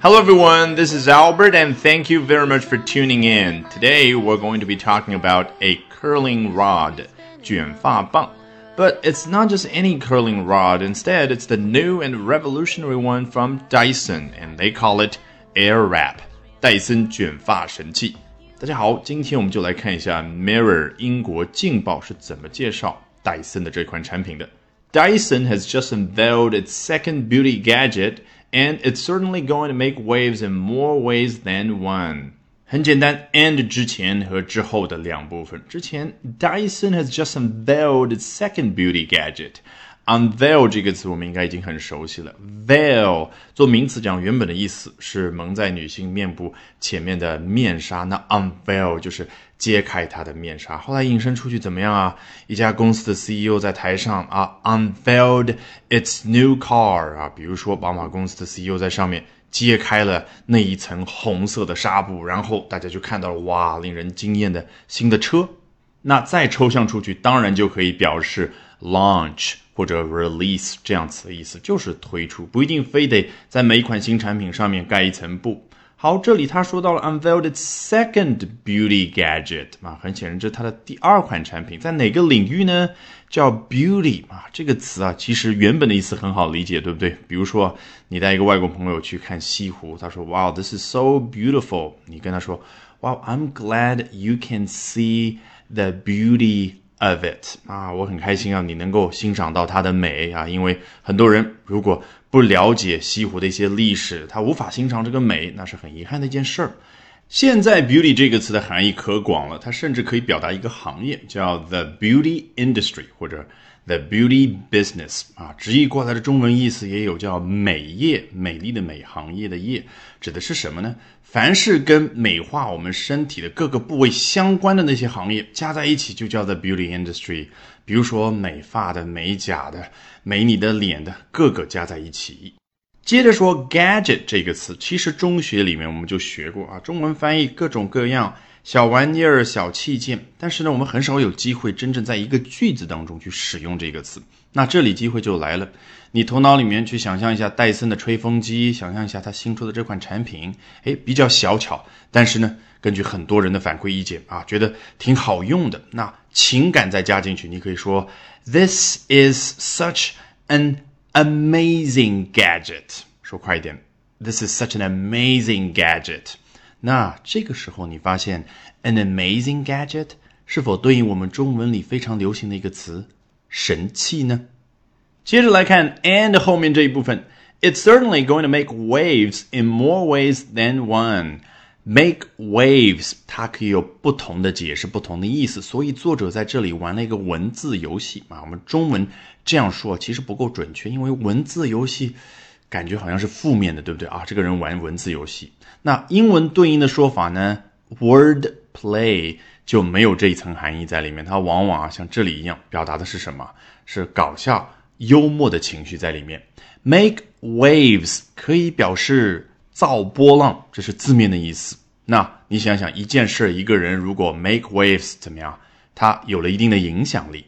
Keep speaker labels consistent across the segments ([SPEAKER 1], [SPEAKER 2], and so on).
[SPEAKER 1] Hello everyone, this is Albert and thank you very much for tuning in. Today we're going to be talking about a curling rod, 卷发棒. But it's not just any curling rod, instead it's the new and revolutionary one from Dyson and they call it Airwrap. 戴森卷发神器。大家好，今天我们就来看一下 Mirror 英国镜报是怎么介绍戴森的这款产品的。Dyson has just unveiled its second beauty gadget and it's certainly going to make waves in more ways than one. 很简单，and 之前和之后的两部分。之前，Dyson has just unveiled its second beauty gadget。 Unveil 这个词我们应该已经很熟悉了。veil 做名词讲，原本的意思是蒙在女性面部前面的面纱。那 unveil 就是揭开她的面纱。后来引申出去怎么样啊？一家公司的 CEO 在台上啊，unveiled its new car 啊，比如说宝马公司的 CEO 在上面揭开了那一层红色的纱布，然后大家就看到了哇，令人惊艳的新的车。那再抽象出去，当然就可以表示 launch。或者 release 这样词的意思就是推出，不一定非得在每一款新产品上面盖一层布。好，这里他说到了 unveiled second beauty gadget 啊，很显然这是它的第二款产品，在哪个领域呢？叫 beauty 啊，这个词啊，其实原本的意思很好理解，对不对？比如说你带一个外国朋友去看西湖，他说 Wow, this is so beautiful，你跟他说 Wow, I'm glad you can see the beauty。Of it 啊，我很开心啊，你能够欣赏到它的美啊，因为很多人如果不了解西湖的一些历史，他无法欣赏这个美，那是很遗憾的一件事儿。现在 beauty 这个词的含义可广了，它甚至可以表达一个行业，叫 the beauty industry 或者 the beauty business 啊，直译过来的中文意思也有叫美业，美丽的美，行业的业，指的是什么呢？凡是跟美化我们身体的各个部位相关的那些行业，加在一起就叫做 beauty industry。比如说美发的、美甲的、美你的脸的，各个加在一起。接着说 gadget 这个词，其实中学里面我们就学过啊，中文翻译各种各样小玩意儿、小器件，但是呢，我们很少有机会真正在一个句子当中去使用这个词。那这里机会就来了，你头脑里面去想象一下戴森的吹风机，想象一下它新出的这款产品，哎，比较小巧，但是呢，根据很多人的反馈意见啊，觉得挺好用的。那情感再加进去，你可以说，This is such an amazing gadget。说快一点，This is such an amazing gadget。那这个时候你发现，an amazing gadget 是否对应我们中文里非常流行的一个词？神器呢？接着来看 and 后面这一部分，It's certainly going to make waves in more ways than one. Make waves，它可以有不同的解释、不同的意思，所以作者在这里玩了一个文字游戏啊。我们中文这样说其实不够准确，因为文字游戏感觉好像是负面的，对不对啊？这个人玩文字游戏，那英文对应的说法呢？Word play。就没有这一层含义在里面，它往往啊像这里一样，表达的是什么？是搞笑、幽默的情绪在里面。Make waves 可以表示造波浪，这是字面的意思。那你想想，一件事、一个人，如果 make waves 怎么样？它有了一定的影响力。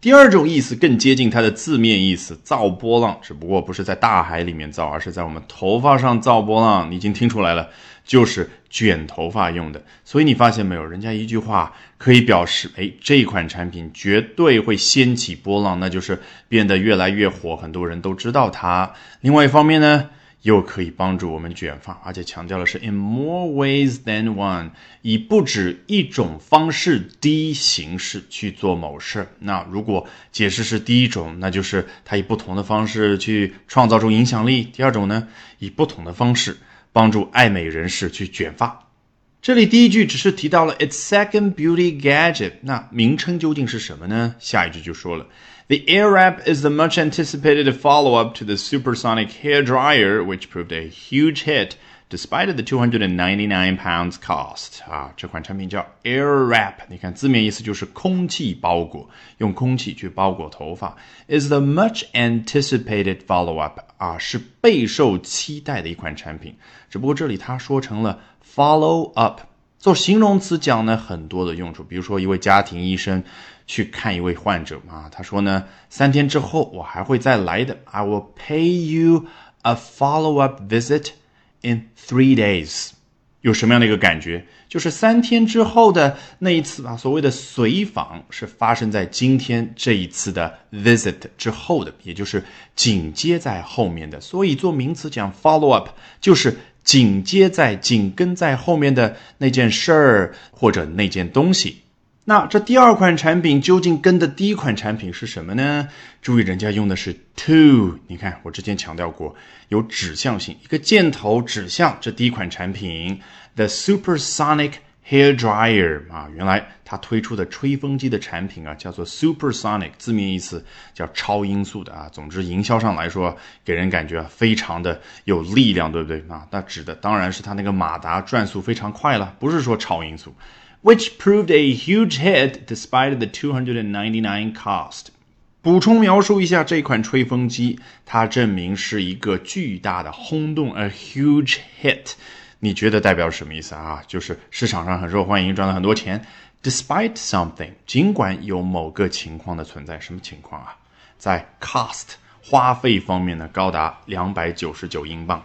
[SPEAKER 1] 第二种意思更接近它的字面意思，造波浪，只不过不是在大海里面造，而是在我们头发上造波浪。你已经听出来了，就是卷头发用的。所以你发现没有，人家一句话可以表示，哎，这款产品绝对会掀起波浪，那就是变得越来越火，很多人都知道它。另外一方面呢？又可以帮助我们卷发，而且强调的是 in more ways than one，以不止一种方式、的形式去做某事。那如果解释是第一种，那就是它以不同的方式去创造出影响力。第二种呢，以不同的方式帮助爱美人士去卷发。这里第一句只是提到了 its second beauty gadget，那名称究竟是什么呢？下一句就说了，the Airwrap is the much anticipated follow-up to the supersonic hair dryer, which proved a huge hit Despite the 299 pounds cost。啊，这款产品叫 Airwrap，你看字面意思就是空气包裹，用空气去包裹头发。is the much anticipated follow-up，啊，是备受期待的一款产品。只不过这里它说成了。Follow up 做形容词讲呢很多的用处，比如说一位家庭医生去看一位患者啊，他说呢三天之后我还会再来的，I will pay you a follow-up visit in three days。有什么样的一个感觉？就是三天之后的那一次啊，所谓的随访是发生在今天这一次的 visit 之后的，也就是紧接在后面的。所以做名词讲 follow up，就是紧接在、紧跟在后面的那件事儿或者那件东西。那这第二款产品究竟跟的第一款产品是什么呢？注意，人家用的是 to。你看，我之前强调过，有指向性，一个箭头指向这第一款产品，the supersonic hair dryer 啊，原来它推出的吹风机的产品啊，叫做 supersonic，字面意思叫超音速的啊。总之，营销上来说，给人感觉非常的有力量，对不对啊？那指的当然是它那个马达转速非常快了，不是说超音速。Which proved a huge hit despite the 299 cost. 补充描述一下这款吹风机，它证明是一个巨大的轰动，a huge hit。你觉得代表什么意思啊？就是市场上很受欢迎，赚了很多钱。Despite something，尽管有某个情况的存在，什么情况啊？在 cost 花费方面呢，高达两百九十九英镑。